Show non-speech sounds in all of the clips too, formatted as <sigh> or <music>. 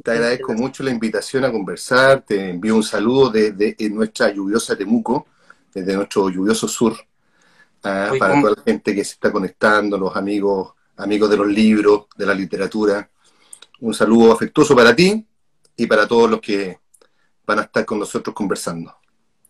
Te agradezco mucho la invitación a conversar. Te envío un saludo desde nuestra lluviosa Temuco, desde nuestro lluvioso sur, ah, para toda la gente que se está conectando, los amigos, amigos de los libros, de la literatura. Un saludo afectuoso para ti y para todos los que van a estar con nosotros conversando.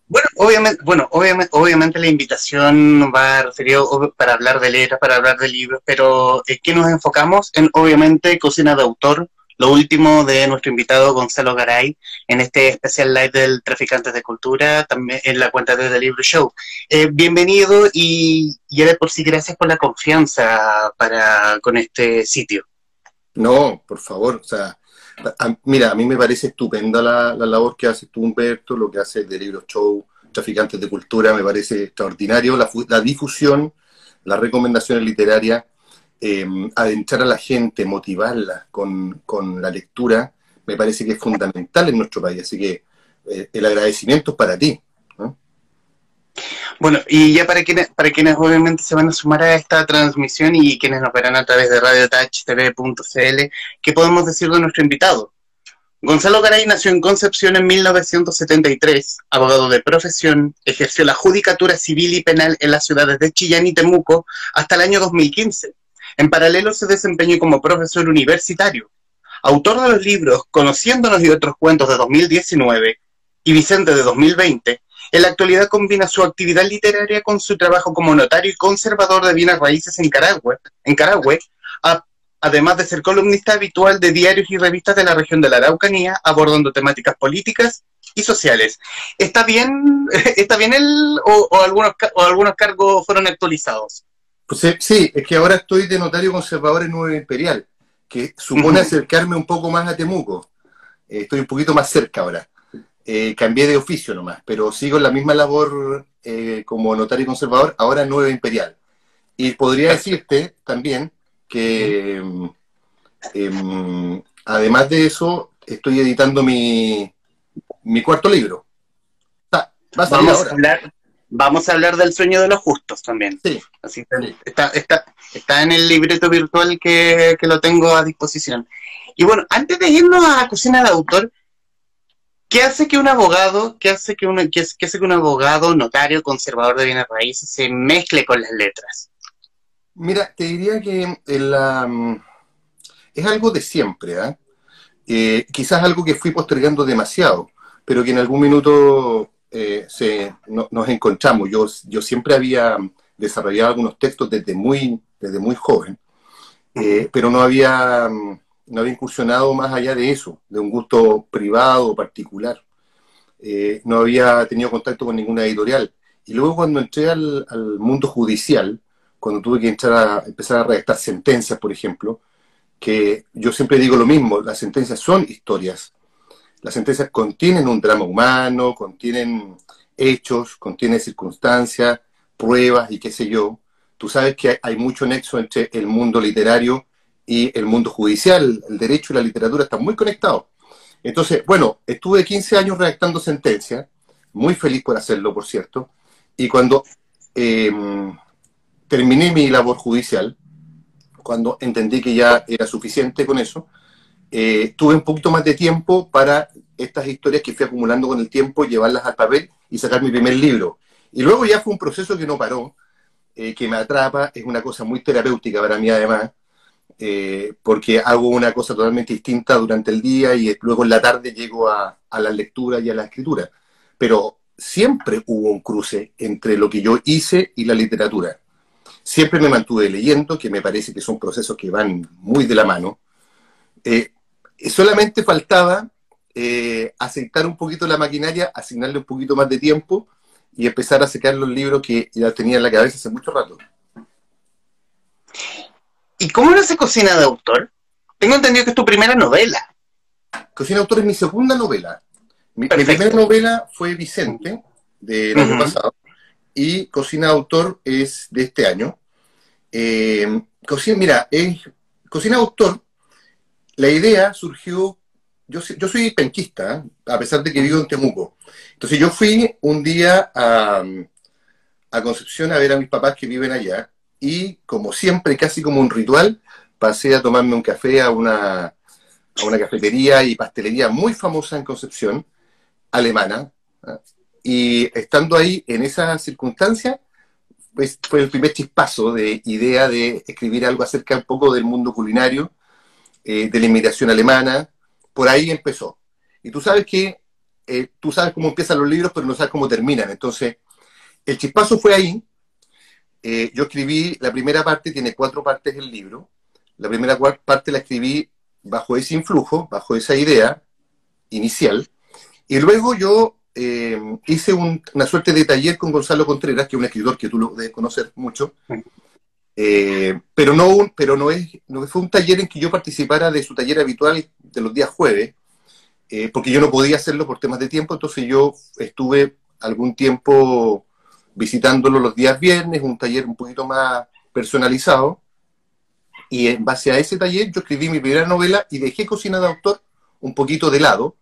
Bueno, obviamente, bueno, obviamente, obviamente la invitación va referida para hablar de letras, para hablar de libros, pero es que nos enfocamos en, obviamente, cocina de autor, lo último de nuestro invitado Gonzalo Garay en este especial live del Traficantes de Cultura, también en la cuenta de The Libro Show. Eh, bienvenido y, y de por sí gracias por la confianza para con este sitio. No, por favor, o sea, mira, a mí me parece estupenda la, labor que haces tú, Humberto, lo que hace The Libro Show, Traficantes de Cultura, me parece extraordinario, la, la difusión, las recomendaciones literarias eh, adentrar a la gente, motivarla con, la lectura, me parece que es fundamental en nuestro país. Así que eh, el agradecimiento es para ti. Bueno, y ya para quienes, para quienes obviamente se van a sumar a esta transmisión y quienes nos verán a través de radiotouchtv.cl, ¿qué podemos decir de nuestro invitado? Gonzalo Garay nació en Concepción en 1973, abogado de profesión, ejerció la judicatura civil y penal en las ciudades de Chillán y Temuco hasta el año 2015 en paralelo se desempeñó como profesor universitario, autor de los libros Conociéndonos y otros cuentos de 2019 y Vicente de 2020. En la actualidad combina su actividad literaria con su trabajo como notario y conservador de bienes raíces en Carahue, en Carahue además de ser columnista habitual de diarios y revistas de la región de la Araucanía, abordando temáticas políticas y sociales. ¿Está bien, <laughs> está bien el, o, algunos, o algunos cargos fueron actualizados? Pues, eh, sí, es que ahora estoy de notario conservador en Nueva Imperial, que supone acercarme un poco más a Temuco. Eh, estoy un poquito más cerca ahora. Eh, cambié de oficio nomás, pero sigo en la misma labor como notario conservador, ahora en Nueva Imperial. Y podría decirte también que em, además de eso, estoy editando mi, mi cuarto libro. Vamos a hablar Vamos a hablar del sueño de los justos también. Sí. Así está, está, está en el libreto virtual que, lo tengo a disposición. Y bueno, antes de irnos a la cocina de autor, ¿qué hace que un abogado, qué hace que, un, qué, hace que un abogado, notario, conservador de bienes raíces se mezcle con las letras? Mira, te diría que es algo de siempre, ¿ah? ¿eh? quizás algo que fui postergando demasiado, pero que en algún minuto eh, se, nos encontramos. Yo, yo siempre había desarrollado algunos textos desde muy, desde muy joven, eh, pero no había, no había incursionado más allá de eso, de un gusto privado particular. Eh, no había tenido contacto con ninguna editorial. Y luego cuando entré al, al, mundo judicial, cuando tuve que entrar a, empezar a redactar sentencias, por ejemplo, que yo siempre digo lo mismo, las sentencias son historias, las sentencias contienen un drama humano, contienen hechos, contienen circunstancias, pruebas y qué sé yo. Tú sabes que hay mucho nexo entre el mundo literario y el mundo judicial. El derecho y la literatura están muy conectados. Entonces, bueno, estuve 15 años redactando sentencias, muy feliz por hacerlo, por cierto, y cuando em, terminé mi labor judicial, cuando entendí que ya era suficiente con eso, eh, tuve un poquito más de tiempo para estas historias que fui acumulando con el tiempo, llevarlas al papel y sacar mi primer libro. Y luego ya fue un proceso que no paró, eh, que me atrapa, es una cosa muy terapéutica para mí además, eh, porque hago una cosa totalmente distinta durante el día y luego en la tarde llego a, la lectura y a la escritura. Pero siempre hubo un cruce entre lo que yo hice y la literatura. Siempre me mantuve leyendo, que me parece que son procesos que van muy de la mano. Solamente faltaba eh, aceptar un poquito la maquinaria, asignarle un poquito más de tiempo y empezar a sacar los libros que ya tenía en la cabeza hace mucho rato. ¿Y cómo no se cocina de autor? Tengo entendido que es tu primera novela. Cocina de autor es mi segunda novela. Mi, primera novela fue Vicente, del año pasado, y Cocina de autor es de este año. Eh, cocina, mira, es, Cocina de autor la idea surgió, yo, soy penquista, a pesar de que vivo en Temuco. Entonces yo fui un día a, Concepción a ver a mis papás que viven allá y como siempre, casi como un ritual, pasé a tomarme un café a una, cafetería y pastelería muy famosa en Concepción, alemana, ¿ah? y estando ahí en esa circunstancia, pues fue el primer chispazo de idea de escribir algo acerca un poco del mundo culinario, eh, de la inmigración alemana, por ahí empezó. Y tú sabes que, eh, tú sabes cómo empiezan los libros, pero no sabes cómo terminan. Entonces, el chispazo fue ahí. Eh, yo escribí la primera parte, tiene cuatro partes el libro. La primera parte la escribí bajo ese influjo, bajo esa idea inicial. Y luego yo hice una suerte de taller con Gonzalo Contreras, que es un escritor que tú lo debes conocer mucho. Eh, pero no, pero no, es, no fue un taller en que yo participara de su taller habitual de los días jueves, eh, porque yo no podía hacerlo por temas de tiempo, entonces yo estuve algún tiempo visitándolo los días viernes, un taller un poquito más personalizado, y en base a ese taller yo escribí mi primera novela y dejé Cocina de Autor un poquito de lado,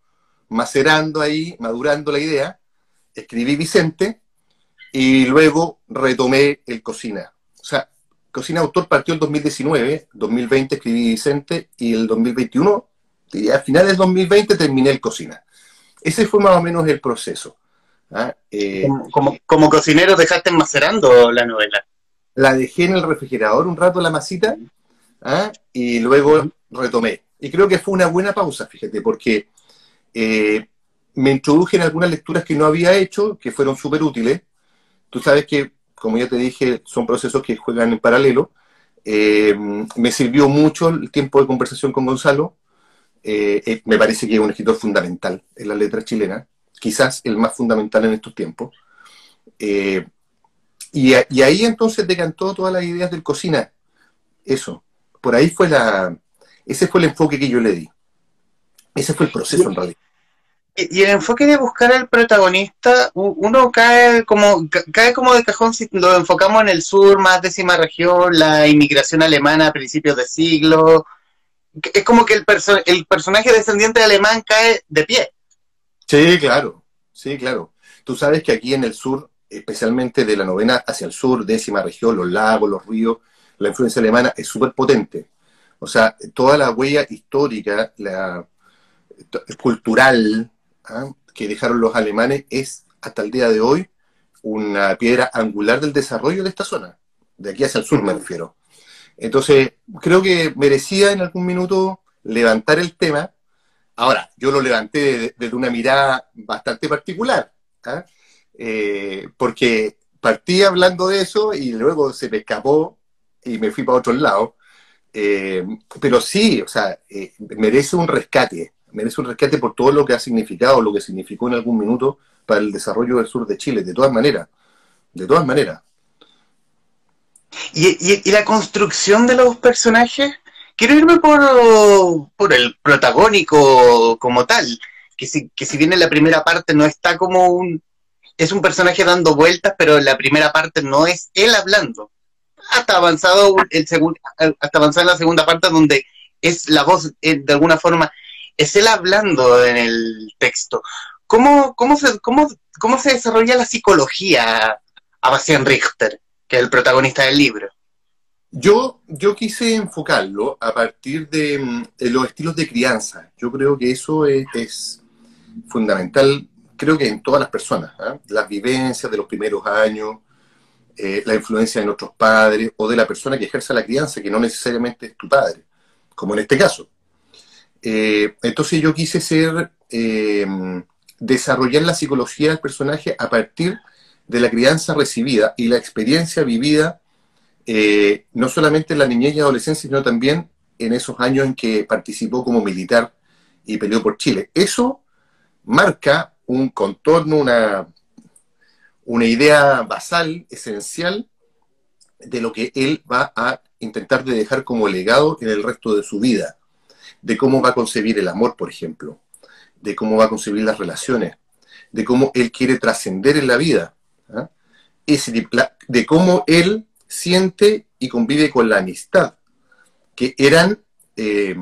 macerando ahí, madurando la idea, escribí Vicente y luego retomé el Cocina. O sea, Cocina Autor partió el 2019, 2020 escribí Vicente y el 2021, y a finales del 2020 terminé el Cocina. Ese fue más o menos el proceso. ¿ah? Eh, como, como, cocinero dejaste macerando la novela. La dejé en el refrigerador un rato la masita ¿ah? y luego retomé. Y creo que fue una buena pausa, fíjate, porque eh, me introduje en algunas lecturas que no había hecho, que fueron súper útiles. Tú sabes que, como ya te dije, son procesos que juegan en paralelo. Eh, me sirvió mucho el tiempo de conversación con Gonzalo. Eh, me parece que es un escritor fundamental en la letra chilena, quizás el más fundamental en estos tiempos. y, y, ahí entonces decantó todas las ideas del cocina. Eso, por ahí fue la, ese fue el enfoque que yo le di. Ese fue el proceso en realidad. Y el enfoque de buscar al protagonista, uno cae como cae como de cajón si lo enfocamos en el sur, más décima región, la inmigración alemana a principios de siglo. Es como que el, el personaje descendiente alemán cae de pie. Sí, claro, sí, claro. Tú sabes que aquí en el sur, especialmente de la novena hacia el sur, décima región, los lagos, los ríos, la influencia alemana es súper potente. O sea, toda la huella histórica, la cultural ¿ah? que dejaron los alemanes es hasta el día de hoy una piedra angular del desarrollo de esta zona, de aquí hacia el sur me refiero. Entonces, creo que merecía en algún minuto levantar el tema. Ahora, yo lo levanté desde una mirada bastante particular, ¿ah? eh, porque partí hablando de eso y luego se me escapó y me fui para otro lado. Eh, pero sí, o sea, eh, merece un rescate, merece un rescate por todo lo que ha significado, lo que significó en algún minuto para el desarrollo del sur de Chile, de todas maneras, de todas maneras. ¿Y, la construcción de los personajes? Quiero irme por, por el protagónico como tal, que si, que si bien en la primera parte no está como un... Es un personaje dando vueltas, pero en la primera parte no es él hablando hasta avanzado el segundo, hasta avanzar en la segunda parte donde es la voz, eh, de alguna forma, es él hablando en el texto. ¿Cómo, cómo, se, cómo, cómo se desarrolla la psicología a Bastian Richter, que es el protagonista del libro? Yo, yo quise enfocarlo a partir de, mm, los estilos de crianza. Yo creo que eso es, fundamental, creo que en todas las personas. ¿ah? Las vivencias de los primeros años, eh, la influencia de nuestros padres o de la persona que ejerce la crianza, que no necesariamente es tu padre, como en este caso. Eh, entonces yo quise ser, eh, desarrollar la psicología del personaje a partir de la crianza recibida y la experiencia vivida, no solamente en la niñez y adolescencia, sino también en esos años en que participó como militar y peleó por Chile. Eso marca un contorno, una, una idea basal, esencial, de lo que él va a intentar de dejar como legado en el resto de su vida, de cómo va a concebir el amor, por ejemplo, de cómo va a concebir las relaciones, de cómo él quiere trascender en la vida, ¿ah? de cómo él siente y convive con la amistad, que eran eh,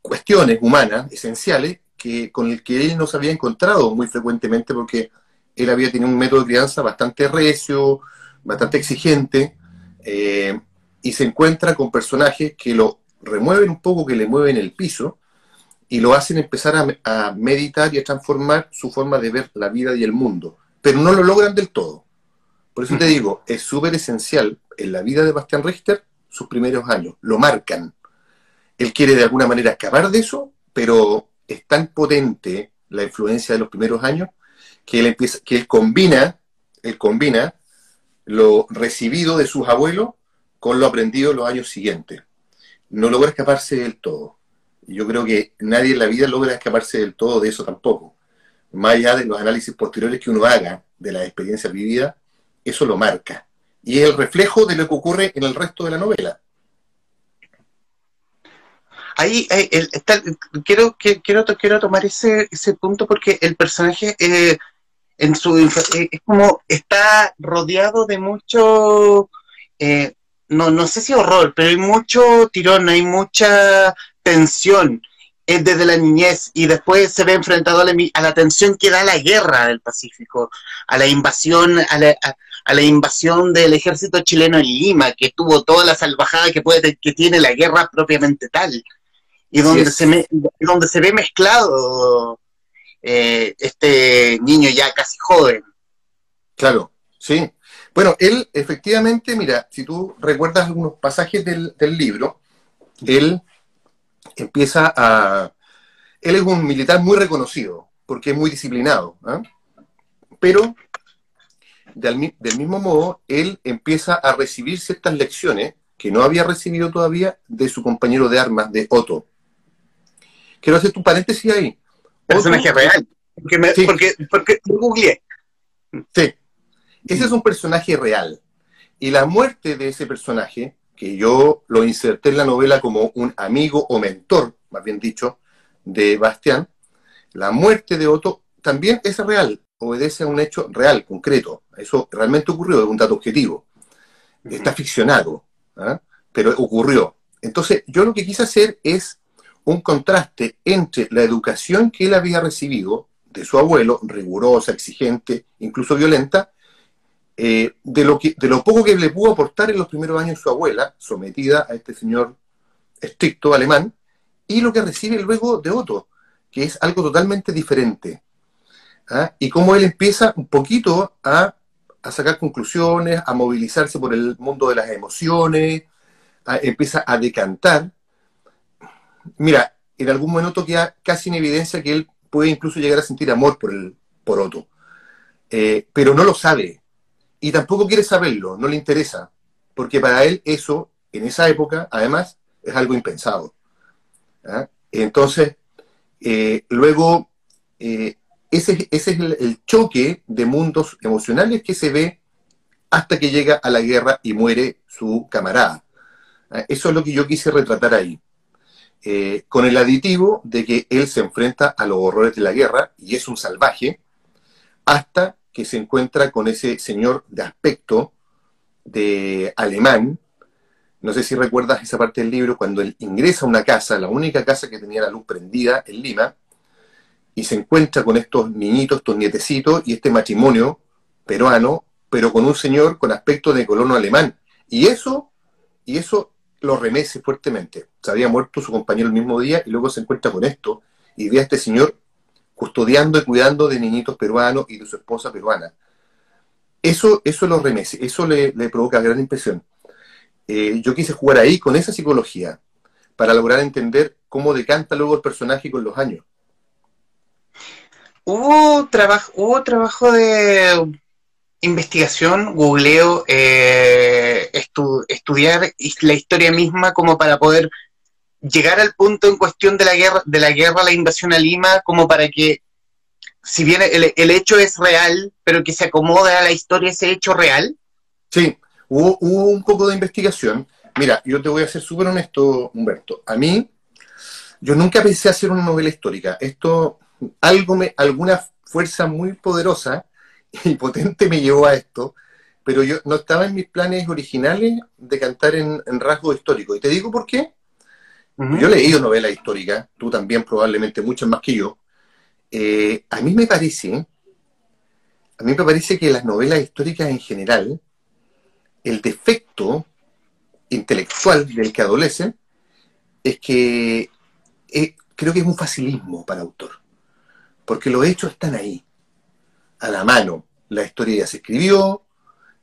cuestiones humanas esenciales que, con el que él no se había encontrado muy frecuentemente porque él había tenido un método de crianza bastante recio, bastante exigente, eh, y se encuentra con personajes que lo remueven un poco, que le mueven el piso y lo hacen empezar a, meditar y a transformar su forma de ver la vida y el mundo, pero no lo logran del todo. Por eso te digo, es súper esencial en la vida de Bastian Richter sus primeros años, lo marcan. Él quiere de alguna manera acabar de eso, pero es tan potente la influencia de los primeros años que él, empieza, que él combina, él combina lo recibido de sus abuelos con lo aprendido en los años siguientes. No logra escaparse del todo. Yo creo que nadie en la vida logra escaparse del todo de eso tampoco. Más allá de los análisis posteriores que uno haga de la experiencia vivida, eso lo marca. Y es el reflejo de lo que ocurre en el resto de la novela. Ahí, quiero, quiero, quiero tomar ese, ese punto porque el personaje eh, en su eh, es como está rodeado de mucho eh, no, no sé si horror, pero hay mucho tirón, hay mucha tensión es desde la niñez y después se ve enfrentado a la, tensión que da la guerra del Pacífico, a la invasión, a la, invasión del ejército chileno en Lima, que tuvo toda la salvajada que puede que tiene la guerra propiamente tal, y donde, se, donde se ve mezclado eh, este niño ya casi joven. Claro, sí. Bueno, él efectivamente, mira, si tú recuerdas algunos pasajes del, del libro, él empieza a... Él es un militar muy reconocido, porque es muy disciplinado, ¿ah? pero del, mismo modo, él empieza a recibir ciertas lecciones que no había recibido todavía de su compañero de armas, de Otto. Quiero hacer tu paréntesis ahí. Personaje real. Porque, me, porque, porque googleé. Sí. Ese es un personaje real. Y la muerte de ese personaje que yo lo inserté en la novela como un amigo o mentor, más bien dicho, de Bastián, la muerte de Otto también es real, obedece a un hecho real, concreto. Eso realmente ocurrió, es un dato objetivo. Está ficcionado, ¿ah? pero ocurrió. Entonces, yo lo que quise hacer es un contraste entre la educación que él había recibido de su abuelo, rigurosa, exigente, incluso violenta, eh, de, lo que, de lo poco que le pudo aportar en los primeros años su abuela, sometida a este señor estricto alemán, y lo que recibe luego de Otto, que es algo totalmente diferente. ¿ah? Y cómo él empieza un poquito a, sacar conclusiones, a movilizarse por el mundo de las emociones, empieza a decantar. Mira, en algún momento queda casi en evidencia que él puede incluso llegar a sentir amor por, el, por Otto, eh, pero no lo sabe, y tampoco quiere saberlo, no le interesa, porque para él eso, en esa época, además, es algo impensado. ¿ah? Entonces, eh, luego, eh, ese, ese, es el, choque de mundos emocionales que se ve hasta que llega a la guerra y muere su camarada. ¿ah? Eso es lo que yo quise retratar ahí. Eh, con el aditivo de que él se enfrenta a los horrores de la guerra y es un salvaje, hasta que se encuentra con ese señor de aspecto de alemán. No sé si recuerdas esa parte del libro, cuando él ingresa a una casa, la única casa que tenía la luz prendida en Lima, y se encuentra con estos niñitos, estos nietecitos, y este matrimonio peruano, pero con un señor con aspecto de colono alemán. Y eso, y eso lo remece fuertemente. Se había muerto su compañero el mismo día y luego se encuentra con esto y ve a este señor custodiando y cuidando de niñitos peruanos y de su esposa peruana. Eso, eso lo remece, eso le, provoca gran impresión. Eh, yo quise jugar ahí con esa psicología para lograr entender cómo decanta luego el personaje con los años. Hubo trabajo, hubo trabajo de investigación, googleo, eh, estudiar la historia misma como para poder llegar al punto en cuestión de la guerra, de la guerra, la invasión a Lima, como para que, si bien el, hecho es real, pero que se acomode a la historia ese hecho real? Sí, hubo, un poco de investigación. Mira, yo te voy a ser súper honesto, Humberto. A mí, yo nunca pensé hacer una novela histórica. Esto, algo me, alguna fuerza muy poderosa <laughs> y potente me llevó a esto, pero yo no estaba en mis planes originales de cantar en, en rasgo histórico. Y te digo por qué yo he leído novelas históricas, tú también probablemente muchas más que yo. Eh, a mí me parece, a mí me parece que las novelas históricas en general, el defecto intelectual del que adolecen es que eh, creo que es un facilismo para autor, porque los hechos están ahí, a la mano. La historia ya se escribió,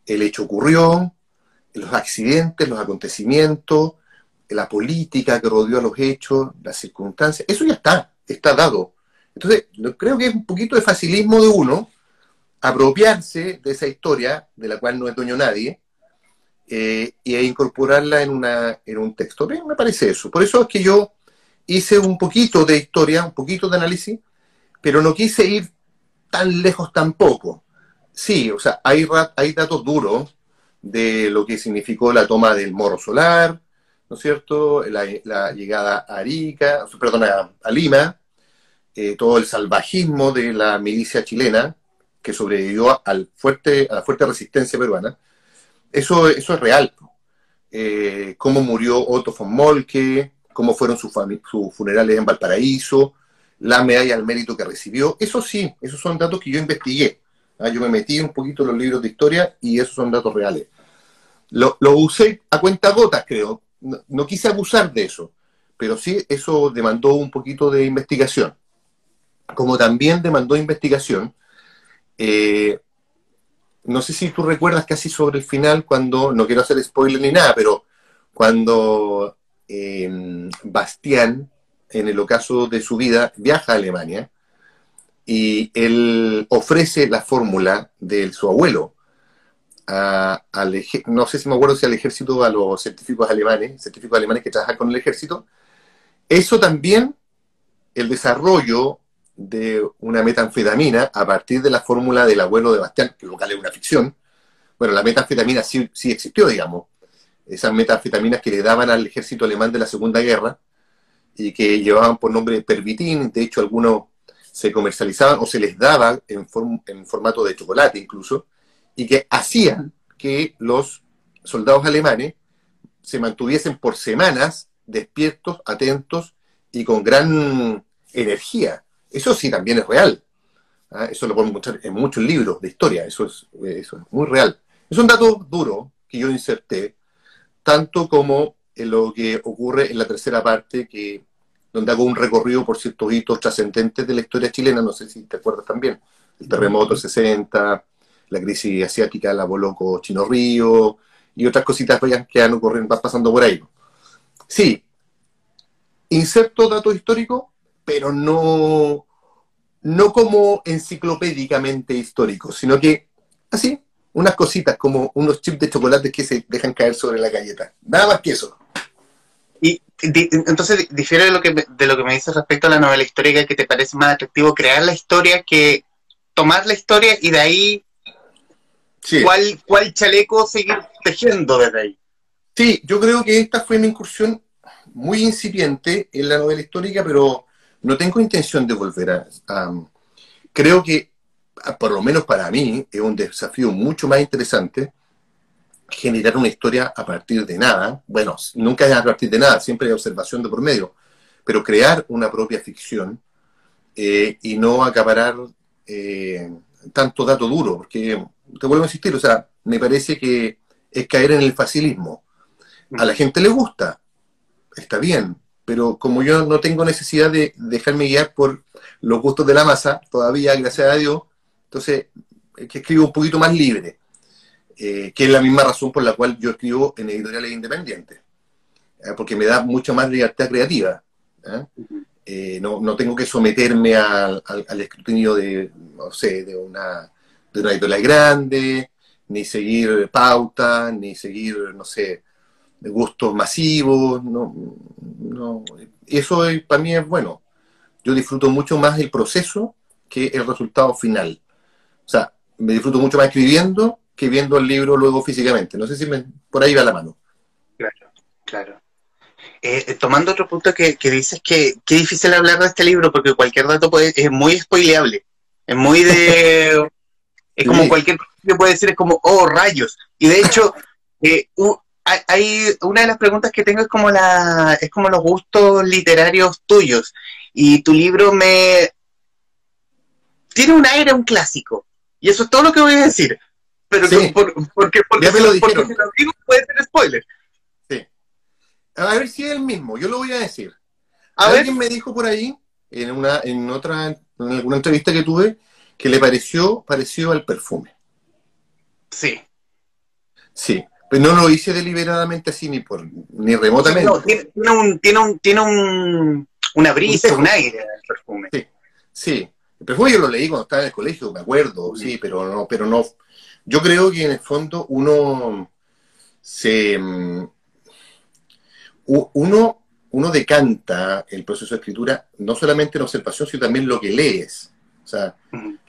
el hecho ocurrió, los accidentes, los acontecimientos, la política que rodeó a los hechos, las circunstancias, eso ya está, está dado. Entonces, creo que es un poquito de facilismo de uno apropiarse de esa historia, de la cual no es dueño nadie, eh, y incorporarla en, una, un texto. Me parece eso. Por eso es que yo hice un poquito de historia, un poquito de análisis, pero no quise ir tan lejos tampoco. Sí, o sea, hay, hay datos duros de lo que significó la toma del Morro Solar, ¿no es cierto? La, llegada a Arica, perdón, a, Lima, eh, todo el salvajismo de la milicia chilena que sobrevivió al fuerte, a la fuerte resistencia peruana. Eso, eso es real. Eh, cómo murió Otto von Molke, cómo fueron sus, funerales en Valparaíso, la medalla al mérito que recibió. Eso sí, esos son datos que yo investigué. ¿ah? Yo me metí un poquito en los libros de historia y esos son datos reales. Lo, lo usé a cuenta gotas, creo, no, quise abusar de eso, pero sí eso demandó un poquito de investigación. Como también demandó investigación, eh, no sé si tú recuerdas casi sobre el final cuando, no quiero hacer spoiler ni nada, pero cuando eh, Bastián, en el ocaso de su vida, viaja a Alemania y él ofrece la fórmula de su abuelo, al no sé si me acuerdo si al ejército, a los científicos alemanes, científicos alemanes que trabajan con el ejército, eso también, el desarrollo de una metanfetamina a partir de la fórmula del abuelo de Bastián, que local es una ficción, bueno, la metanfetamina sí, sí existió, digamos, esas metanfetaminas que le daban al ejército alemán de la Segunda Guerra y que llevaban por nombre pervitin, de hecho algunos se comercializaban o se les daba en, en formato de chocolate incluso, y que hacían que los soldados alemanes se mantuviesen por semanas despiertos, atentos y con gran energía. Eso sí también es real. ¿ah? Eso lo podemos encontrar en muchos libros de historia. Eso es, eso es muy real. Es un dato duro que yo inserté, tanto como en lo que ocurre en la tercera parte, que donde hago un recorrido por ciertos hitos trascendentes de la historia chilena, no sé si te acuerdas también, el terremoto 60, la crisis asiática la Boloco Chino Río y otras cositas que han ocurrido, van pasando por ahí. Sí, inserto datos históricos, pero no, no como enciclopédicamente históricos, sino que así, unas cositas como unos chips de chocolate que se dejan caer sobre la galleta. Nada más que eso. Y entonces difiere de lo que de lo que me dices respecto a la novela histórica que te parece más atractivo crear la historia que tomar la historia y de ahí ¿Cuál, ¿Cuál chaleco seguir tejiendo desde ahí? Sí, yo creo que esta fue una incursión muy incipiente en la novela histórica, pero no tengo intención de volver a... creo que, por lo menos para mí, es un desafío mucho más interesante generar una historia a partir de nada. Bueno, nunca es a partir de nada, siempre hay observación de por medio, pero crear una propia ficción eh, y no acaparar eh, tanto dato duro, porque te vuelvo a insistir, o sea, me parece que es caer en el facilismo. A la gente le gusta, está bien, pero como yo no tengo necesidad de dejarme guiar por los gustos de la masa, todavía, gracias a Dios, entonces es que escribo un poquito más libre, eh, que es la misma razón por la cual yo escribo en editoriales independientes, ¿eh? porque me da mucha más libertad creativa. ¿eh? no, no, tengo que someterme al, al escrutinio de, no sé, de una de una editorial grande, ni seguir pauta, ni seguir, no sé, gustos masivos, no, no. Eso para mí es bueno. Yo disfruto mucho más el proceso que el resultado final. O sea, me disfruto mucho más escribiendo que viendo el libro luego físicamente. No sé si me, por ahí va la mano. Claro, claro. Eh, eh, tomando otro punto que, que dices que, que difícil hablar de este libro porque cualquier dato puede, es muy spoileable. Es muy de <laughs> Es como cualquier cosa que puede decir, es como, oh, rayos. Y de hecho, <laughs> eh, hay una de las preguntas que tengo es como la es como los gustos literarios tuyos. Y tu libro me tiene un aire un clásico. Y eso es todo lo que voy a decir. Pero porque porque, ya me lo, dijeron. lo digo puede ser spoiler. Sí. A ver si es el mismo, yo lo voy a decir. Alguien me dijo por ahí, en una, en otra, en alguna entrevista que tuve, que le pareció parecido al perfume. Sí. Sí, pero no lo hice deliberadamente así ni por ni remotamente. No, tiene, un, tiene un, tiene un, una brisa, un, aire el perfume. Sí, sí. El perfume yo lo leí cuando estaba en el colegio, me acuerdo, sí, pero no, pero no. Yo creo que en el fondo uno se mm, uno, uno decanta el proceso de escritura no solamente en observación, sino también lo que lees. Sea,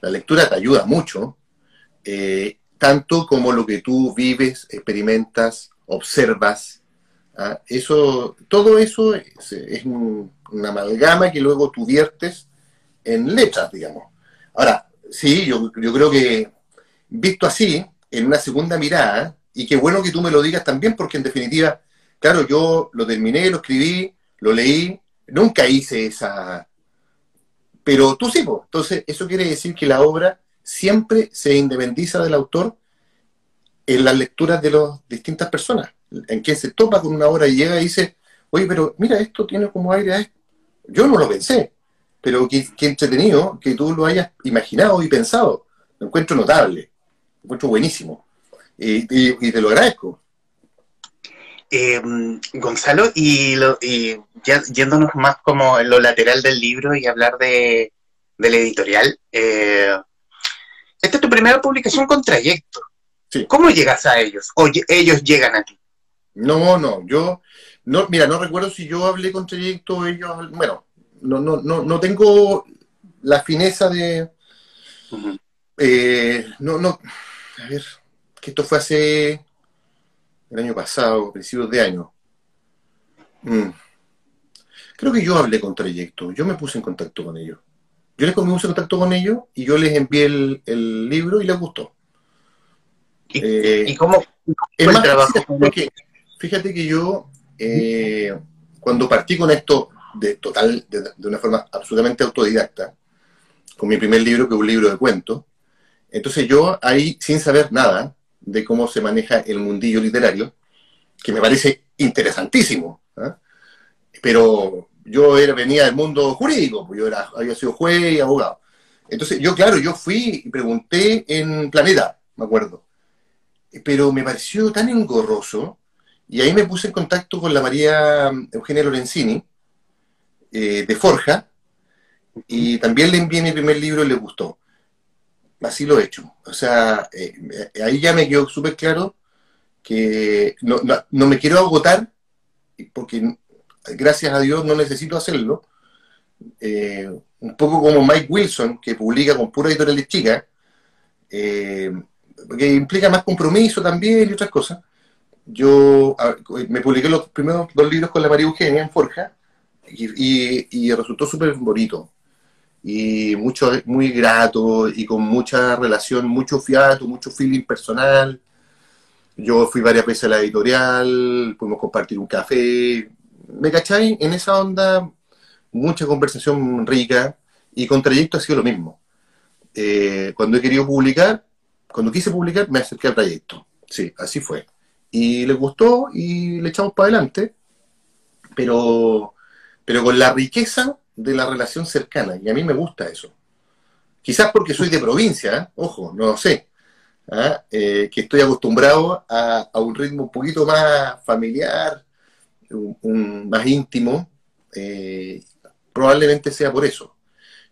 la lectura te ayuda mucho, eh, tanto como lo que tú vives, experimentas, observas. ¿ah? Eso, todo eso es, una amalgama que luego tú viertes en letras, digamos. Ahora, sí, yo, yo creo que visto así, en una segunda mirada, y qué bueno que tú me lo digas también, porque en definitiva Claro, yo lo terminé, lo escribí, lo leí, nunca hice esa... Pero tú sí, pues. entonces eso quiere decir que la obra siempre se independiza del autor en las lecturas de las distintas personas, en quien se topa con una obra y llega y dice, oye, pero mira, esto tiene como aire a. Yo no lo pensé, pero qué, entretenido que tú lo hayas imaginado y pensado. Lo encuentro notable, lo encuentro buenísimo. y te lo agradezco. Eh, Gonzalo, y, ya yéndonos más como en lo lateral del libro y hablar de, del editorial, eh, esta es tu primera publicación con trayecto. ¿Cómo llegas a ellos? ¿O ellos llegan a ti? No, no, yo, no, mira, no recuerdo si yo hablé con trayecto o ellos, bueno, no, no, no, no tengo la fineza de, eh, no, no, a ver, que esto fue hace el año pasado, principios de año. Mm. Creo que yo hablé con Trayecto, yo me puse en contacto con ellos. Yo les puse en contacto con ellos y yo les envié el, libro y les gustó. ¿Y, eh, cómo, es más Porque, fíjate que yo, eh, cuando partí con esto de total, de, de, una forma absolutamente autodidacta, con mi primer libro, que es un libro de cuentos, entonces yo ahí, sin saber nada, de cómo se maneja el mundillo literario, que me parece interesantísimo. ¿ah? Pero yo era, venía del mundo jurídico, pues yo era, había sido juez y abogado. Entonces, yo, claro, yo fui y pregunté en Planeta, me acuerdo. Pero me pareció tan engorroso, y ahí me puse en contacto con la María Eugenia Lorenzini, eh, de Forja, y también le envié mi primer libro y le gustó así lo he hecho. O sea, eh, ahí ya me quedó súper claro que no, me quiero agotar, porque gracias a Dios no necesito hacerlo. Eh, un poco como Mike Wilson, que publica con pura editoriales chicas, eh, que implica más compromiso también y otras cosas. Yo me publiqué los primeros dos libros con la María Eugenia en Forja y, y resultó súper bonito y mucho, muy grato y con mucha relación, mucho fiato, mucho feeling personal. Yo fui varias veces a la editorial, pudimos compartir un café. ¿Me cacháis? En esa onda, mucha conversación rica y con trayecto ha sido lo mismo. Eh, cuando he querido publicar, cuando quise publicar, me acerqué al trayecto. Sí, así fue. Y le gustó y le echamos para adelante, pero, pero con la riqueza de la relación cercana, y a mí me gusta eso. Quizás porque soy de provincia, ¿eh? ojo, no lo sé, ¿ah? eh, que estoy acostumbrado a, un ritmo un poquito más familiar, más íntimo, eh, probablemente sea por eso.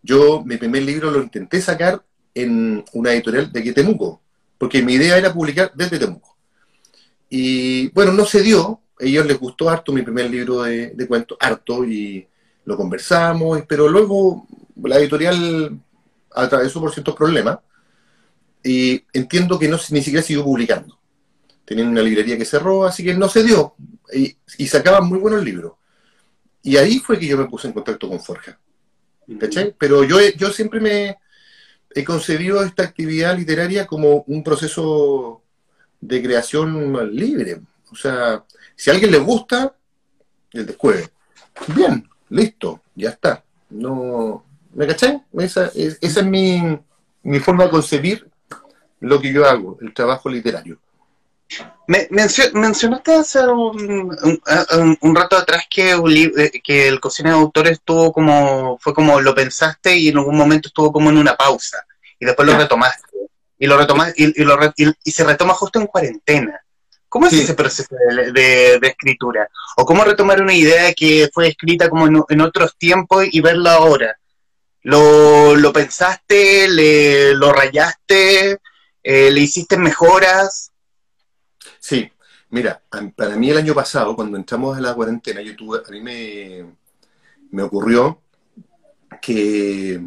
Yo mi primer libro lo intenté sacar en una editorial de aquí Temuco, porque mi idea era publicar desde Temuco. Y bueno, no se dio, a ellos les gustó harto mi primer libro de, de cuentos, harto, y lo conversamos, pero luego la editorial atravesó por ciertos problemas y entiendo que no, ni siquiera siguió publicando. Tenían una librería que cerró, así que no se dio y, sacaban muy buenos libros. Y ahí fue que yo me puse en contacto con Forja. ¿Cachai? Pero yo, yo siempre me he concebido esta actividad literaria como un proceso de creación libre. O sea, si a alguien le gusta, el descueve. Bien, listo, ya está. No, ¿Me caché? Esa, es, esa es mi, mi forma de concebir lo que yo hago, el trabajo literario. mencionaste hace un, rato atrás que, eh, que el cocina de autores estuvo como, fue como lo pensaste y en algún momento estuvo como en una pausa y después lo retomaste y lo retomaste y, lo, y, se retoma justo en cuarentena. ¿Cómo es ese proceso de, escritura? ¿O cómo retomar una idea que fue escrita como en, otros tiempos y verla ahora? ¿Lo, lo pensaste? Le, ¿Lo rayaste? Eh, ¿Le hiciste mejoras? Sí, mira, para mí el año pasado, cuando entramos en la cuarentena, yo tuve, a mí me, me ocurrió que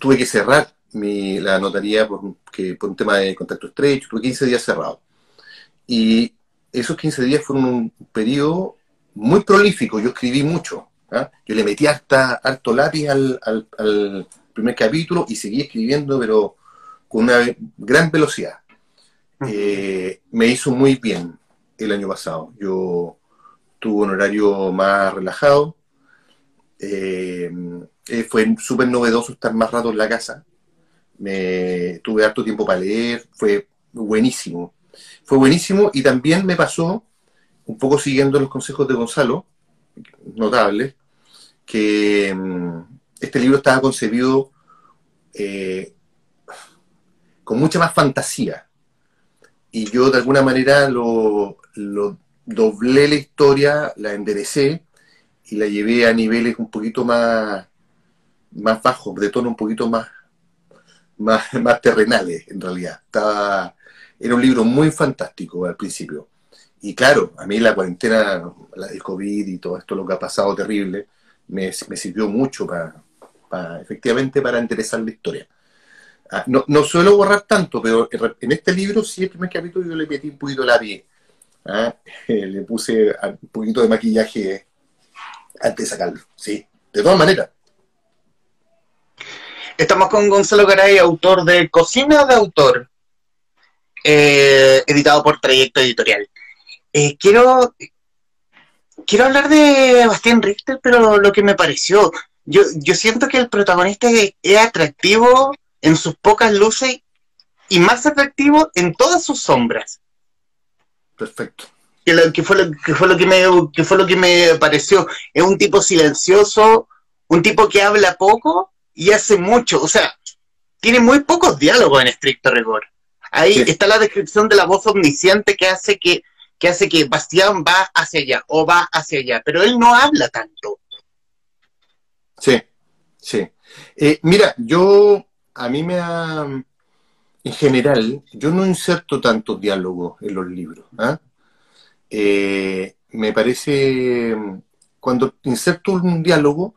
tuve que cerrar mi, la notaría por, que, por un tema de contacto estrecho, tuve 15 días cerrado. Y esos 15 días fueron un periodo muy prolífico, yo escribí mucho. ¿ah? Yo le metí harta, harto lápiz al, al, primer capítulo y seguí escribiendo, pero con una gran velocidad. Eh, me hizo muy bien el año pasado. Yo tuve un horario más relajado. Eh, eh, fue súper novedoso estar más rato en la casa. Me, tuve harto tiempo para leer. Fue buenísimo. Fue buenísimo y también me pasó, un poco siguiendo los consejos de Gonzalo, notable, que mm, este libro estaba concebido con mucha más fantasía y yo de alguna manera lo, doblé la historia, la enderecé y la llevé a niveles un poquito más, más bajos, de tono un poquito más, más, <laughs> más terrenales en realidad. Estaba, era un libro muy fantástico al principio. Y claro, a mí la cuarentena, del COVID y todo esto, lo que ha pasado terrible, me, sirvió mucho para, efectivamente, para interesar la historia. Ah, no, no, suelo borrar tanto, pero en este libro sí, el primer capítulo yo le metí un poquito la pie. ¿ah? <laughs> Le puse un poquito de maquillaje antes de sacarlo, sí, de todas maneras. Estamos con Gonzalo Garay, autor de Cocina de Autor, eh, editado por Trayecto Editorial. Eh, quiero, quiero hablar de Bastián Richter, pero lo que me pareció, yo, yo siento que el protagonista es atractivo en sus pocas luces y más atractivo en todas sus sombras. Perfecto. Que, fue lo, que, fue lo que, me, que fue lo que me pareció. Es un tipo silencioso, un tipo que habla poco y hace mucho. O sea, tiene muy pocos diálogos en estricto rigor. Ahí está la descripción de la voz omnisciente que hace que, que hace que Bastián va hacia allá o va hacia allá, pero él no habla tanto. Sí, sí. Eh, mira, yo a mí me ha, en general, yo no inserto tantos diálogos en los libros. ¿ah? Eh, me parece, cuando inserto un diálogo,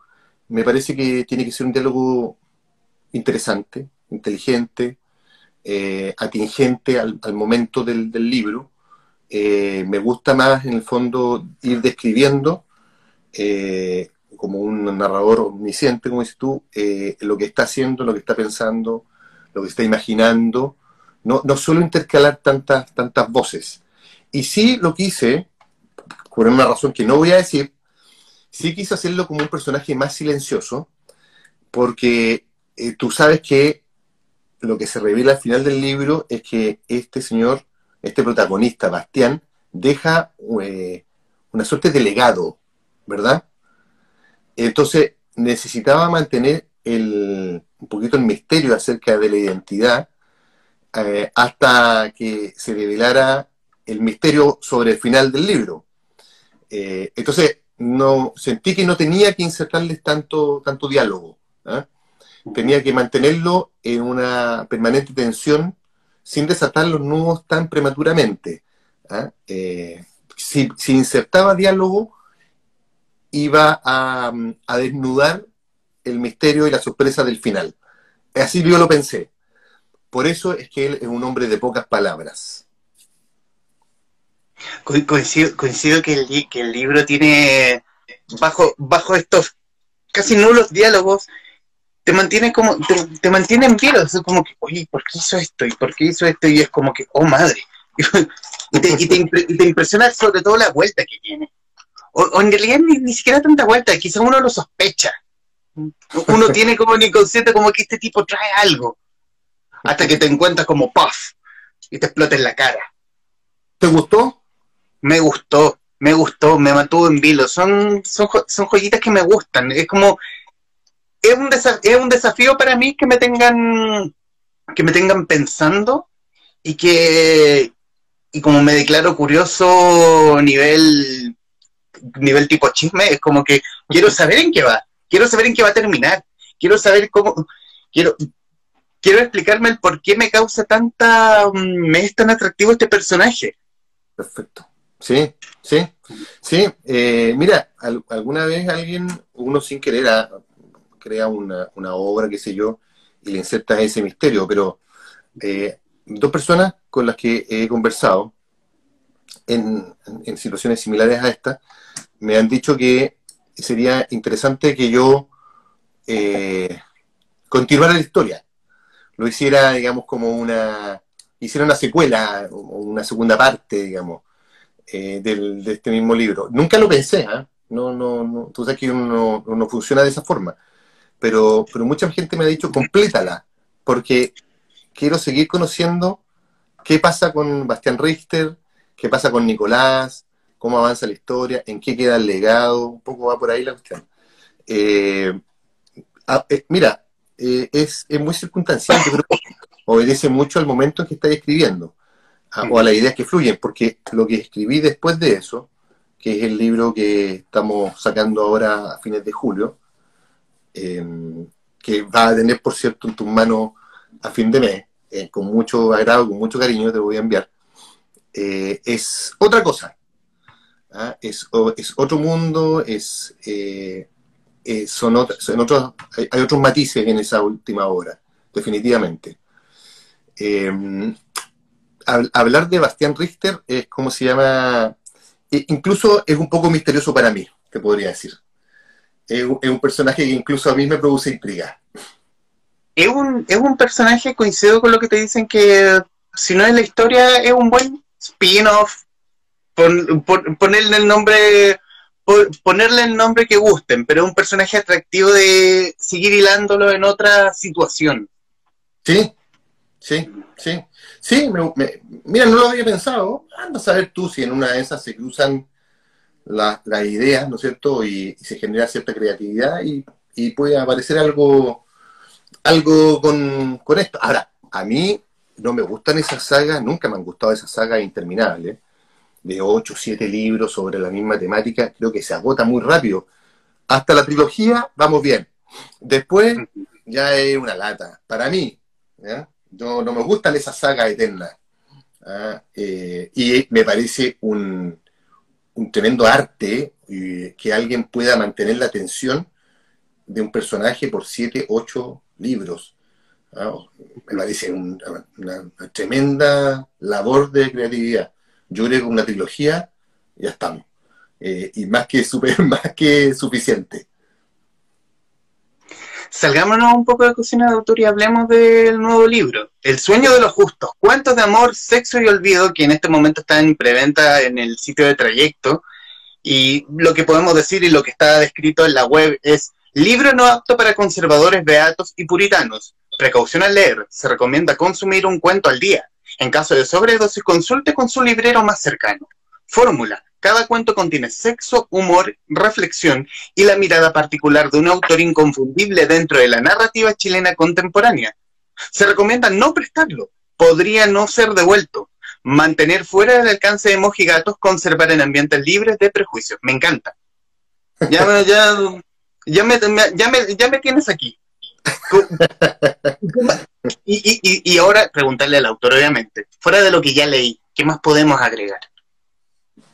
me parece que tiene que ser un diálogo interesante, inteligente, eh, atingente al, momento del, libro. Eh, me gusta más, en el fondo, ir describiendo como un narrador omnisciente, como dices tú, eh, lo que está haciendo, lo que está pensando, lo que está imaginando, no, no solo intercalar tantas, tantas voces. Y sí lo quise, por una razón que no voy a decir, sí quise hacerlo como un personaje más silencioso, porque eh, tú sabes que lo que se revela al final del libro es que este señor, este protagonista, Bastián, deja eh, una suerte de legado, ¿verdad? Entonces necesitaba mantener un poquito el misterio acerca de la identidad eh, hasta que se revelara el misterio sobre el final del libro. Eh, entonces no sentí que no tenía que insertarles tanto, tanto diálogo. ¿ah? Tenía que mantenerlo en una permanente tensión sin desatar los nudos tan prematuramente. ¿ah? Eh, si, si, insertaba diálogo, iba a, desnudar el misterio y la sorpresa del final. Así yo lo pensé. Por eso es que él es un hombre de pocas palabras. Coincido, que, el, que el libro tiene, bajo, bajo estos casi nulos diálogos, te mantiene como, te, mantiene en pie, es como que, oye, ¿por qué hizo esto? ¿Y por qué hizo esto? Y es como que, oh madre. <laughs> y, te, y te impresiona sobre todo la vuelta que tiene o, en realidad ni, siquiera tanta vuelta, quizás uno lo sospecha. Uno <laughs> tiene como el inconsciente como que este tipo trae algo, hasta que te encuentras como puff y te explota en la cara. ¿Te gustó? Me gustó, me gustó, me mantuvo en vilo. Son, son, son joyitas que me gustan. Es como, es un, es un desafío para mí que me tengan, que me tengan pensando y que, y como me declaro curioso nivel, nivel tipo chisme, es como que quiero saber en qué va, quiero saber en qué va a terminar, quiero saber cómo, quiero, quiero explicarme el por qué me causa tanta, mm, me es tan atractivo este personaje. Perfecto. Sí, sí, sí. Eh, mira, alguna vez alguien, uno sin querer, ah, crea una, obra, qué sé yo, y le insertas ese misterio, pero eh, dos personas con las que he conversado en, situaciones similares a esta, me han dicho que sería interesante que yo eh, continuara la historia, lo hiciera, digamos, como una, hiciera una secuela o una segunda parte, digamos, eh, de este mismo libro. Nunca lo pensé, ¿eh? no, no, no, tú sabes que uno no funciona de esa forma, pero, pero mucha gente me ha dicho, complétala, porque quiero seguir conociendo qué pasa con Bastián Richter, qué pasa con Nicolás, cómo avanza la historia, en qué queda el legado, un poco va por ahí la cuestión. Eh, eh, mira, eh, es, muy circunstancial, yo creo que obedece mucho al momento en que estáis escribiendo, o a las ideas que fluyen, porque lo que escribí después de eso, que es el libro que estamos sacando ahora a fines de julio, que va a tener, por cierto, en tus manos a fin de mes, eh, con mucho agrado, con mucho cariño, te voy a enviar, eh, es otra cosa. ¿ah? Es, otro mundo, es, eh, son, otros, hay, otros matices en esa última obra, definitivamente. hablar de Bastián Richter es como se llama, incluso es un poco misterioso para mí, te podría decir. Es, es un personaje que incluso a mí me produce intriga es un, es un personaje, coincido con lo que te dicen que si no es la historia, es un buen spin-off. ponerle el nombre ponerle el nombre que gusten, pero es un personaje atractivo de seguir hilándolo en otra situación. Sí, sí, sí. Sí, mira, no lo había pensado. Anda a saber tú si en una de esas se cruzan las ideas, ¿no es cierto? Y, se genera cierta creatividad y, puede aparecer algo algo con, esto. Ahora, a mí no me gustan esas sagas, nunca me han gustado esas sagas interminables, de 8 o 7 libros sobre la misma temática, creo que se agota muy rápido. Hasta la trilogía vamos bien. Después ya es una lata. Para mí, no me gustan esas sagas eternas. ¿ah? Eh, y me parece un, un tremendo arte eh, que alguien pueda mantener la atención de un personaje por 7, 8 libros. Me parece una, tremenda labor de creatividad. Yo creo que una trilogía ya estamos. Eh, y más que, super, <laughs> más que suficiente. Salgámonos un poco de cocina de autor y hablemos del nuevo libro, El sueño de los justos, cuentos de amor, sexo y olvido, que en este momento está en preventa en el sitio de trayecto. Y lo que podemos decir y lo que está descrito en la web es Libro no apto para conservadores beatos y puritanos. Precaución al leer. Se recomienda consumir un cuento al día. En caso de sobredosis, consulte con su librero más cercano. Fórmula. Cada cuento contiene sexo, humor, reflexión y la mirada particular de un autor inconfundible dentro de la narrativa chilena contemporánea. Se recomienda no prestarlo. Podría no ser devuelto. Mantener fuera del alcance de mojigatos, conservar en ambientes libres de prejuicios. Me encanta. Ya, <laughs> ya ya me, ya me, ya me tienes aquí. <laughs> y, y, ahora preguntarle al autor, obviamente, fuera de lo que ya leí, ¿qué más podemos agregar?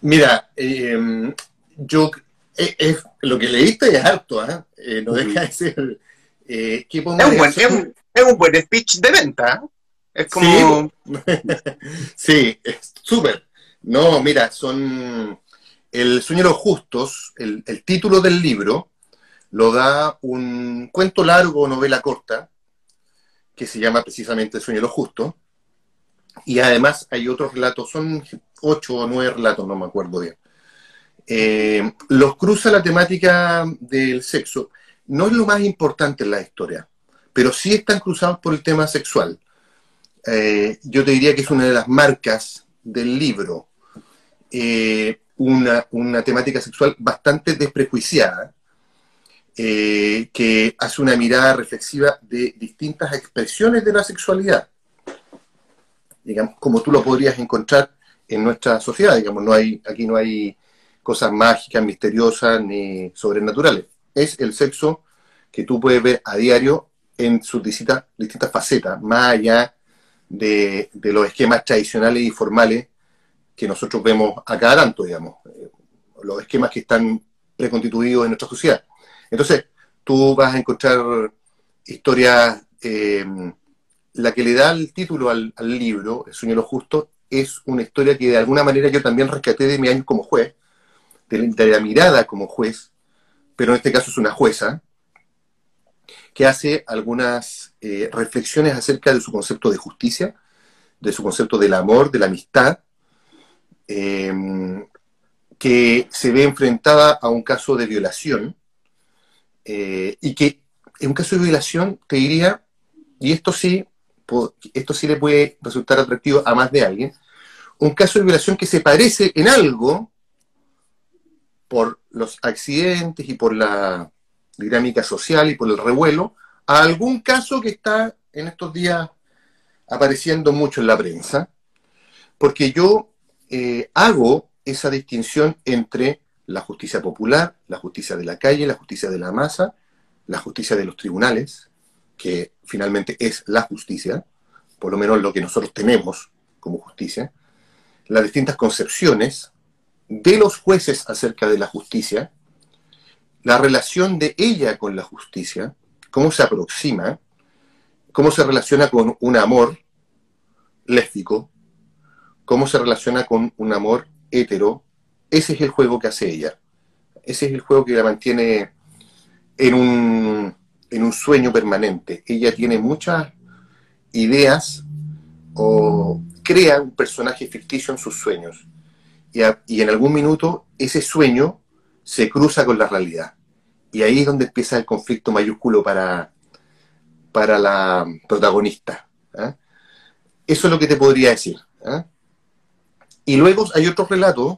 Mira, em, yo, eh, lo que leíste es harto, ¿eh? ¿eh? no deja de ser... Eh, es, un buen, es, un, buen speech de venta. Es como... <laughs> Sí, es súper. No, mira, son... El sueño de los justos, el, el título del libro, lo da un cuento largo novela corta, que se llama precisamente El sueño de lo justo, y además hay otros relatos, son ocho o nueve relatos, no me acuerdo bien. Eh, los cruza la temática del sexo. No es lo más importante en la historia, pero sí están cruzados por el tema sexual. Eh, yo te diría que es una de las marcas del libro. eh, una, temática sexual bastante desprejuiciada, eh, que hace una mirada reflexiva de distintas expresiones de la sexualidad, digamos, como tú lo podrías encontrar en nuestra sociedad, digamos, no hay, aquí no hay cosas mágicas, misteriosas ni sobrenaturales. Es el sexo que tú puedes ver a diario en sus distintas, facetas, más allá de, los esquemas tradicionales y formales que nosotros vemos a cada tanto, digamos, eh, los esquemas que están preconstituidos en nuestra sociedad. Entonces, tú vas a encontrar historias, eh, la que le da el título al, libro, El sueño de lo justo, es una historia que de alguna manera yo también rescaté de mi año como juez, de la mirada como juez, pero en este caso es una jueza, que hace algunas eh, reflexiones acerca de su concepto de justicia, de su concepto del amor, de la amistad, em, que se ve enfrentada a un caso de violación, eh, y que en un caso de violación te diría, y esto sí, esto sí le puede resultar atractivo a más de alguien, un caso de violación que se parece en algo por los accidentes y por la dinámica social y por el revuelo, a algún caso que está en estos días apareciendo mucho en la prensa, porque yo eh, hago esa distinción entre la justicia popular, la justicia de la calle, la justicia de la masa, la justicia de los tribunales, que finalmente es la justicia, por lo menos lo que nosotros tenemos como justicia, las distintas concepciones de los jueces acerca de la justicia, la relación de ella con la justicia, cómo se aproxima, cómo se relaciona con un amor lésbico, cómo se relaciona con un amor hetero, ese es el juego que hace ella. Ese es el juego que la mantiene en un, en un sueño permanente. Ella tiene muchas ideas o crea un personaje ficticio en sus sueños. Y, y en algún minuto ese sueño se cruza con la realidad. Y ahí es donde empieza el conflicto mayúsculo para, para la protagonista. ¿eh? Eso es lo que te podría decir. ¿eh? Y luego hay otros relatos,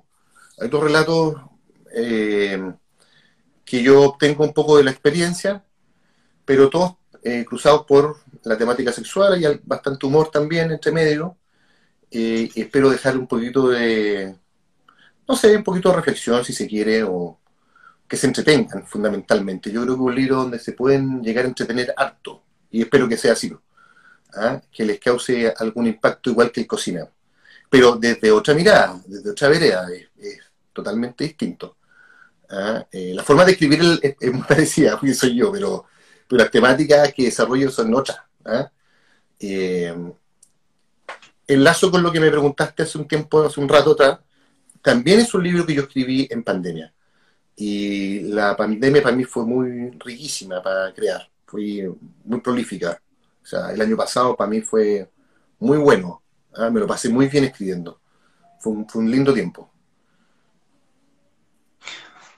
hay otros relatos eh, que yo obtengo un poco de la experiencia, pero todos cruzados por la temática sexual, y hay bastante humor también entre medio. y espero dejar un poquito de, no sé, un poquito de reflexión si se quiere, o que se entretengan fundamentalmente. Yo creo que un libro donde se pueden llegar a entretener harto, y espero que sea así, ¿ah? que les cause algún impacto igual que el cocina. Pero desde otra mirada, desde otra vereda, es, totalmente distinto. ¿ah? Eh, la forma de escribir es, muy <laughs> parecida, porque soy yo, pero, las temáticas que desarrollo son otras. ¿ah? Eh, enlazo con lo que me preguntaste hace un tiempo, hace un rato atrás, también es un libro que yo escribí en pandemia. Y la pandemia para mí fue muy riquísima para crear, fue muy prolífica. O sea, el año pasado para mí fue muy bueno, ¿ah? me lo pasé muy bien escribiendo. Fue un, lindo tiempo.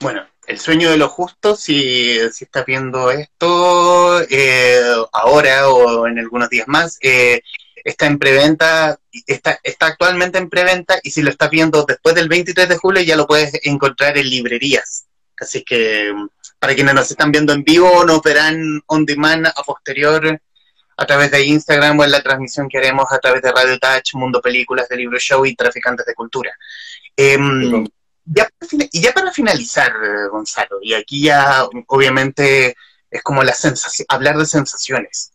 Bueno, el sueño de los justos, si, si estás viendo esto eh, ahora o en algunos días más, eh, está en preventa, está, está actualmente en preventa y si lo estás viendo después del 23 de julio ya lo puedes encontrar en librerías. Así que para quienes nos están viendo en vivo, nos verán on demand a posterior a través de Instagram o en la transmisión que haremos a través de Radio Touch, Mundo Películas, de Libro Show y Traficantes de Cultura. Em, y ya para finalizar, Gonzalo, y aquí ya obviamente es como la sensación, hablar de sensaciones.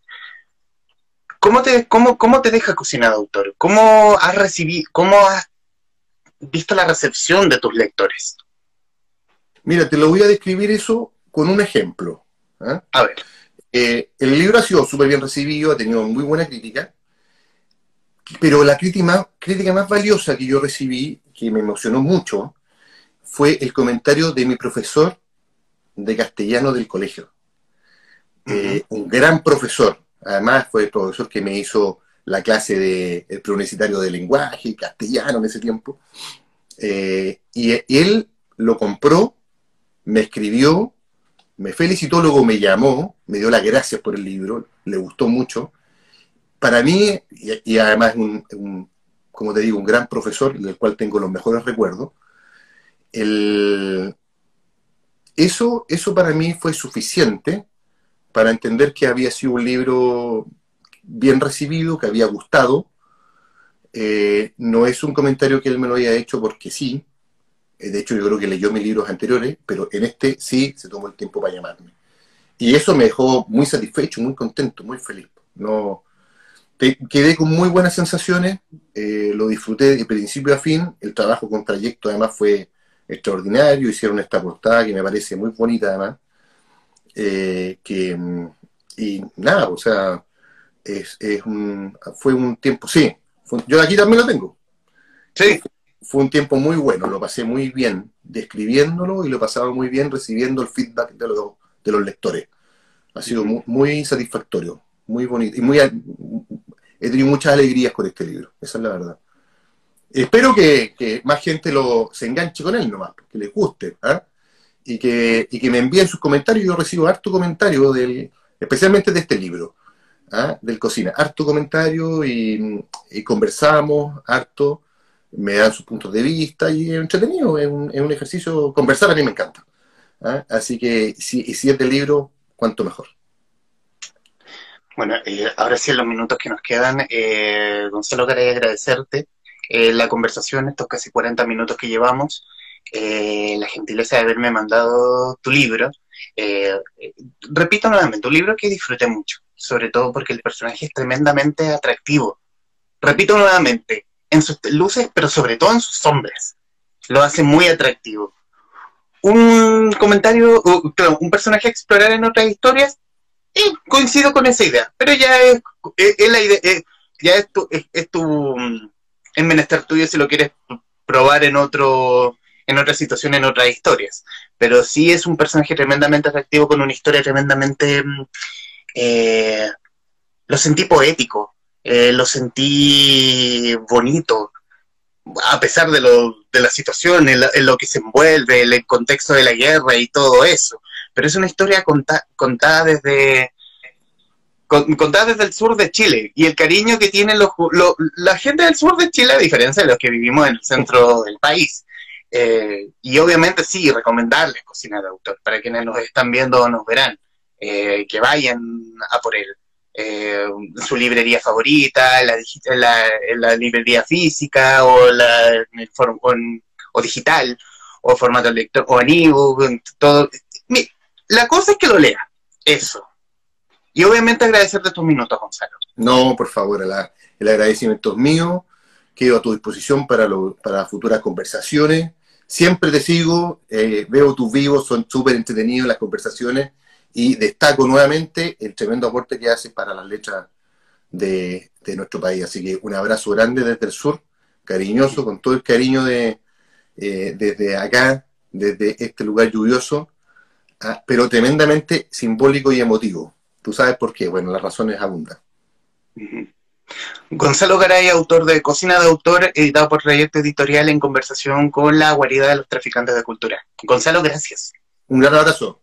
¿Cómo te, cómo, cómo te deja cocinar autor? ¿Cómo has recibido, cómo has visto la recepción de tus lectores? Mira, te lo voy a describir eso con un ejemplo. ¿ah? A ver. Eh, el libro ha sido súper bien recibido, ha tenido muy buena crítica, pero la crítica más, crítica más valiosa que yo recibí, que me emocionó mucho, fue el comentario de mi profesor de castellano del colegio. Eh, un gran profesor, además fue el profesor que me hizo la clase de el preuniversitario de lenguaje, castellano en ese tiempo. Eh, y él lo compró me escribió, me felicitó, luego me llamó, me dio las gracias por el libro, le gustó mucho. Para mí, y, además un, como te digo, un gran profesor, del cual tengo los mejores recuerdos. eso, eso para mí fue suficiente para entender que había sido un libro bien recibido, que había gustado. Eh, no es un comentario que él me lo haya hecho porque sí. Eh, de hecho, yo creo que leyó mis libros anteriores, pero en este sí se tomó el tiempo para llamarme. Y eso me dejó muy satisfecho, muy contento, muy feliz. No, quedé con muy buenas sensaciones, eh, lo disfruté de principio a fin, el trabajo con trayecto además fue extraordinario, hicieron esta portada que me parece muy bonita además, eh, que, y nada, o sea, es, un, fue un tiempo, sí, yo aquí también lo tengo. Sí. Fue un tiempo muy bueno, lo pasé muy bien describiéndolo y lo pasaba muy bien recibiendo el feedback de los, de los lectores. Ha sido muy, satisfactorio, muy bonito y muy he tenido muchas alegrías con este libro, esa es la verdad. Espero que, más gente lo, se enganche con él nomás, que les guste, ¿ah? Y, que, que me envíen sus comentarios. Yo recibo harto comentario, del, especialmente de este libro, ¿ah? del cocina, harto comentario y, conversamos harto, me dan sus puntos de vista y es entretenido, es un, es un ejercicio, conversar a mí me encanta. ¿ah? Así que si, si es del libro, cuanto mejor. Bueno, eh, ahora sí en los minutos que nos quedan, eh, Gonzalo, quería agradecerte eh, la conversación, estos casi 40 minutos que llevamos, eh, la gentileza de haberme mandado tu libro. repito nuevamente, un libro que disfruté mucho, sobre todo porque el personaje es tremendamente atractivo. Repito nuevamente, en sus luces, pero sobre todo en sus sombras. Lo hace muy atractivo. Un comentario, claro, un personaje a explorar en otras historias, y coincido con esa idea, pero ya es, la idea, ya es tu, es, tu mm, menester tuyo si lo quieres probar en otro en otra situación, en otras historias. Pero sí es un personaje tremendamente atractivo con una historia tremendamente... Mm, eh, lo sentí poético, eh, lo sentí bonito, a pesar de, lo, de la situación, en, lo que se envuelve, el contexto de la guerra y todo eso pero es una historia contada desde contada desde el sur de Chile y el cariño que tienen los, la gente del sur de Chile a diferencia de los que vivimos en el centro del país. Eh, y obviamente sí, recomendarles Cocina de Autor, para quienes nos están viendo o nos verán, eh, que vayan a por él. Eh, su librería favorita, la, la, librería física o, la, o, digital, o formato lector, o en ebook, todo. La cosa es que lo lea. Eso. Y obviamente agradecerte tus minutos, Gonzalo. No, por favor, el, agradecimiento es mío. Quedo a tu disposición para, para futuras conversaciones. Siempre te sigo, eh, veo tus vivos, son súper entretenidos las conversaciones y destaco nuevamente el tremendo aporte que haces para las letras de, nuestro país. Así que un abrazo grande desde el sur, cariñoso, con todo el cariño de, eh, desde acá, desde este lugar lluvioso Ah, pero tremendamente simbólico y emotivo. ¿Tú sabes por qué? Bueno, las razones abundan. Gonzalo Garay, autor de Cocina de Autor, editado por Proyecto Editorial en conversación con la guarida de los traficantes de cultura. Gonzalo, gracias. Un gran abrazo.